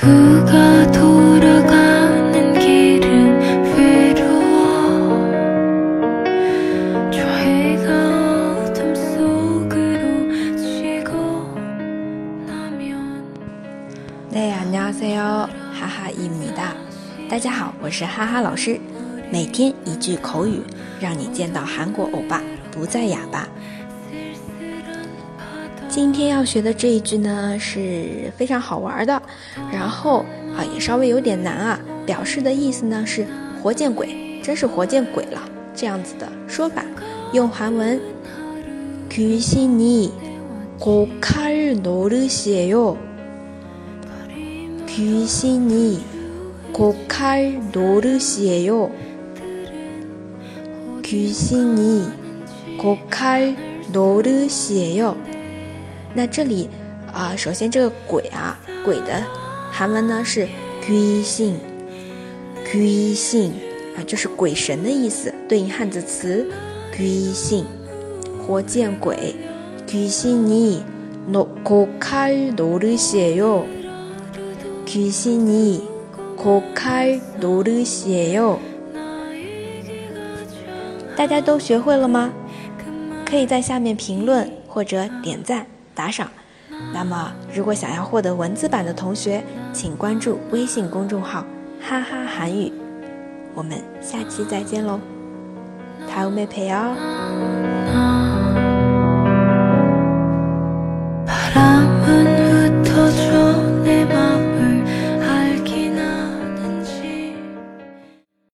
두가 돌아가는 길은 외로워 저희가 어둠 속으로 지고 나면 네 안녕하세요，哈哈입니다。大家好，我是哈哈老师，每天一句口语，让你见到韩国欧巴不再哑巴。 今天要学的这一句呢是非常好玩的，然后啊也稍微有点难啊，表示的意思呢是活见鬼，真是活见鬼了这样子的说法，用韩文귀신이고칼노르시에요。 귀신이고칼노르시에요。 귀신이고칼노르시에요。 那这里啊，首先这个鬼啊，鬼的韩文呢是귀 신， 귀신啊，就是鬼神的意思，对应汉字词귀 신， 活见鬼。귀신이고칼노르시에요。 귀신이고칼노르시에요。 大家都学会了吗？可以在下面评论或者点赞。 打赏。那么，如果想要获得文字版的同学，请关注微信公众号“哈哈韩语”。我们下期再见喽，다음에봬요